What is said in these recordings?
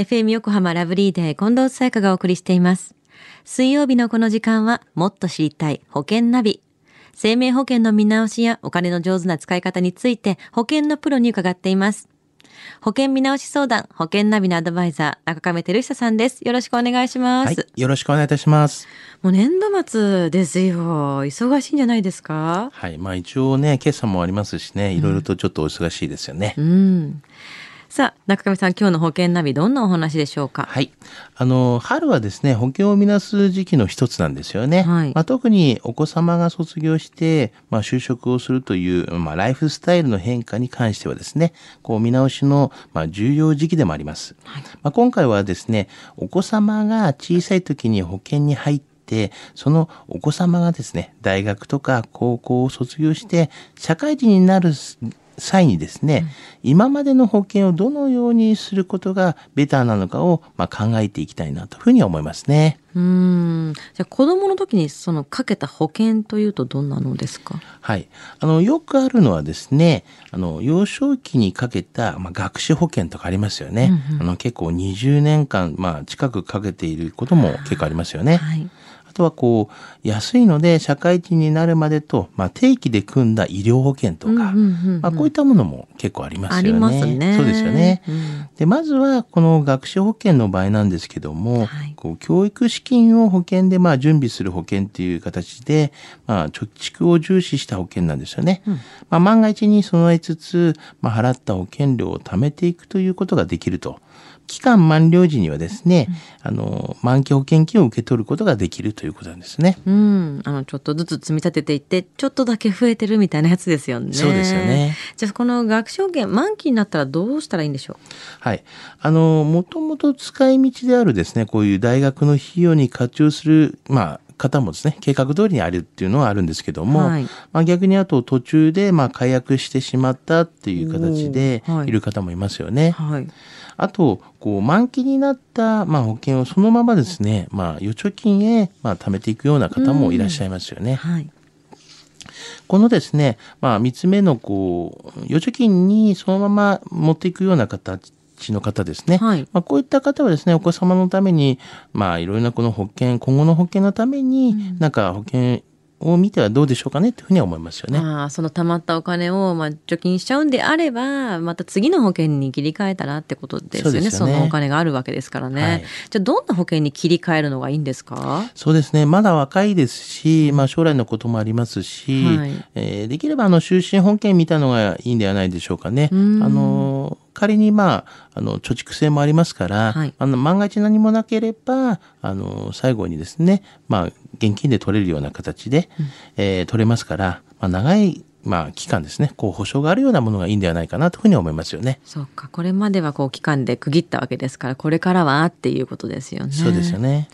FM 横浜ラブリーデー近藤沙耶香がお送りしています。水曜日のこの時間はもっと知りたい保険ナビ。生命保険の見直しやお金の上手な使い方について保険のプロに伺っています。保険見直し相談、保険ナビのアドバイザー、中亀照久さんです。よろしくお願いします。はい、よろしくお願いいたします。もう年度末ですよ。忙しいんじゃないですか？はい、まあ一応ね、決算もありますしね、いろいろとちょっとお忙しいですよね。うん。さあ、中上さん、今日の保険ナビ、どんなお話でしょうか？はい。あの、春はですね、保険を見なす時期の一つなんですよね。はいまあ、特にお子様が卒業して、まあ、就職をするという、まあ、ライフスタイルの変化に関してはですね、こう見直しの、まあ、重要時期でもあります。まあ、今回はですね、お子様が小さい時に保険に入って、そのお子様がですね、大学とか高校を卒業して、社会人になる際にですね、今までの保険をどのようにすることがベターなのかを、まあ、考えていきたいなというふうに思いますね。うん。じゃあ、子供の時にそのかけた保険というとどんなのですか？はい。あの、よくあるのはですね、あの、幼少期にかけた、まあ、学資保険とかありますよね。あの、結構20年間、まあ、近くかけていることも結構ありますよね。はい。あとはこう、安いので社会人になるまでと、まあ、定期で組んだ医療保険とか、まあ、こういったものも結構ありますよね。ねそうですよね。うんで、まずはこの学資保険の場合なんですけども、はいこう教育資金を保険でまあ準備する保険っていう形で、まあ、貯蓄を重視した保険なんですよね。まあ、万が一に備えつつ、まあ、払った保険料を貯めていくということができると。期間満了時にはですね、あの、満期保険金を受け取ることができるということなんですね。うん。あの、ちょっとずつ積み立てていって、ちょっとだけ増えてるみたいなやつですよね。そうですよね。じゃあ、この学資保険、満期になったらどうしたらいいんでしょはい。あの、もともと使い道であるですね、こういう大学の費用に活用する、まあ、方もですね、計画通りにあるっていうのはあるんですけども、はいまあ逆にあと途中で、まあ解約してしまったっていう形でいいる方もいますよね。うはい。あと、こう、満期になった、まあ保険をそのままですね、まあ預貯金へ、まあ貯めていくような方もいらっしゃいますよね。はい。このですね、まあ、三つ目の、こう、預貯金にそのまま持っていくような形の方ですね。はいまあ、こういった方はですね、お子様のために、まあ、いろいろなこの保険、今後の保険のために、なんか保険を見てはどうでしょうかねというふうには思いますよね。ああ、その貯まったお金を、まあ、貯金しちゃうんであれば、また次の保険に切り替えたらってことですよね。そそうですよねのお金があるわけですからね。はいじゃあ、どんな保険に切り替えるのがいいんですか？そうですね。まだ若いですし、まあ将来のこともありますし、はいえーできればあの終身保険みたいのがいいんではないでしょうかね。あんの、仮にまあ、あの、貯蓄性もありますから、はいあの、万が一何もなければ、あの、最後にですね、まあ、現金で取れるような形で、えー取れますから、まあ、長い、まあ、期間ですね、こう、保証があるようなものがいいんではないかなというふうに思いますよね。そうか。これまではこう期間で区切ったわけですから、これからはっていうことですよね。そうですよね。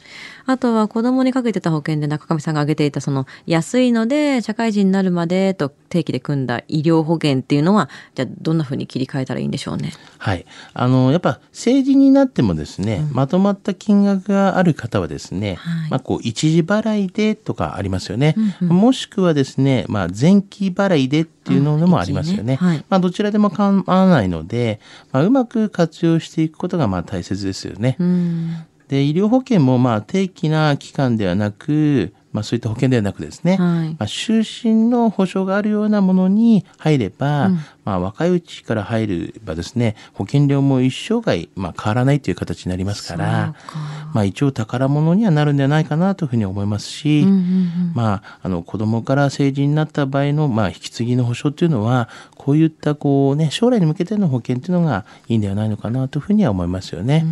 あとは子供にかけてた保険で中上さんが挙げていたその安いので社会人になるまでと定期で組んだ医療保険っていうのはじゃあどんなふうに切り替えたらいいんでしょうね。はい。あの、やっぱ成人になってもですね、まとまった金額がある方はですね、はいまあこう一時払いでとかありますよね。もしくはですね、まあ前期払いでっていうのもありますよね。ねはいまあどちらでも構わないので、まあうまく活用していくことがまあ大切ですよね。うん。で、医療保険もまあ定期な期間ではなく、まあそういった保険ではなくですね、はいまあ、終身の保障があるようなものに入れば、まあ若いうちから入ればですね、保険料も一生涯、まあ変わらないという形になりますから、かまあ一応宝物にはなるんではないかなというふうに思いますし、うんうんうんまあ、あの子供から成人になった場合の、まあ、引き継ぎの保障っていうのは、こういったこうね、将来に向けての保険っていうのがいいんではないのかなというふうには思いますよね。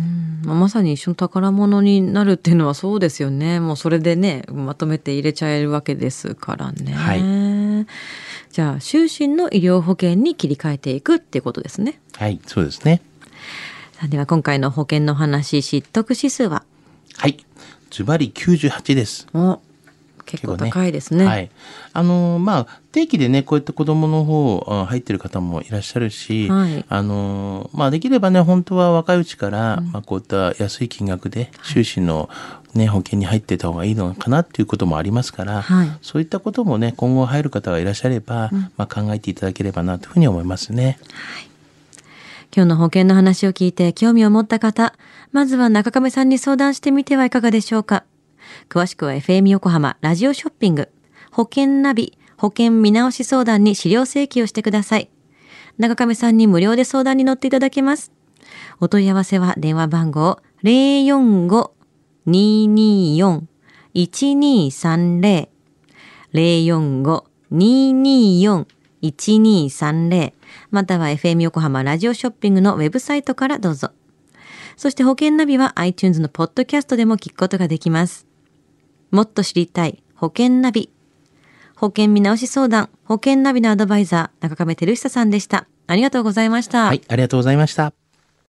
まあまさに一緒の宝物になるっていうのはそうですよね。もうそれでね、まとめて入れちゃえるわけですからね。はいじゃあ、終身の医療保険に切り替えていくっていうことですね。はい、そうですね。さあでは今回の保険の話、知得指数は？はい。ズバリ98です。お結構高いですね。はい。あのーまあ、定期でね、こういった子供の方、あ入ってる方もいらっしゃるし、はいあのーまあ、できればね、本当は若いうちから、まあ、こういった安い金額で、収支のね、保険に入ってた方がいいのかなっていうこともありますから、はいそういったこともね、今後入る方がいらっしゃれば、まあ、考えていただければなというふうに思いますね。今日の保険の話を聞いて興味を持った方、まずは中亀さんに相談してみてはいかがでしょうか。詳しくは FM 横浜ラジオショッピング、保険ナビ、保険見直し相談に資料請求をしてください。中亀さんに無料で相談に乗っていただけます。お問い合わせは電話番号045-224-1230 045-224-1230または FM 横浜ラジオショッピングのウェブサイトからどうぞ。そして保険ナビは iTunes のポッドキャストでも聞くことができます。もっと知りたい保険ナビ。保険見直し相談、保険ナビのアドバイザー、中亀照久さんでした。ありがとうございました。はい、ありがとうございました。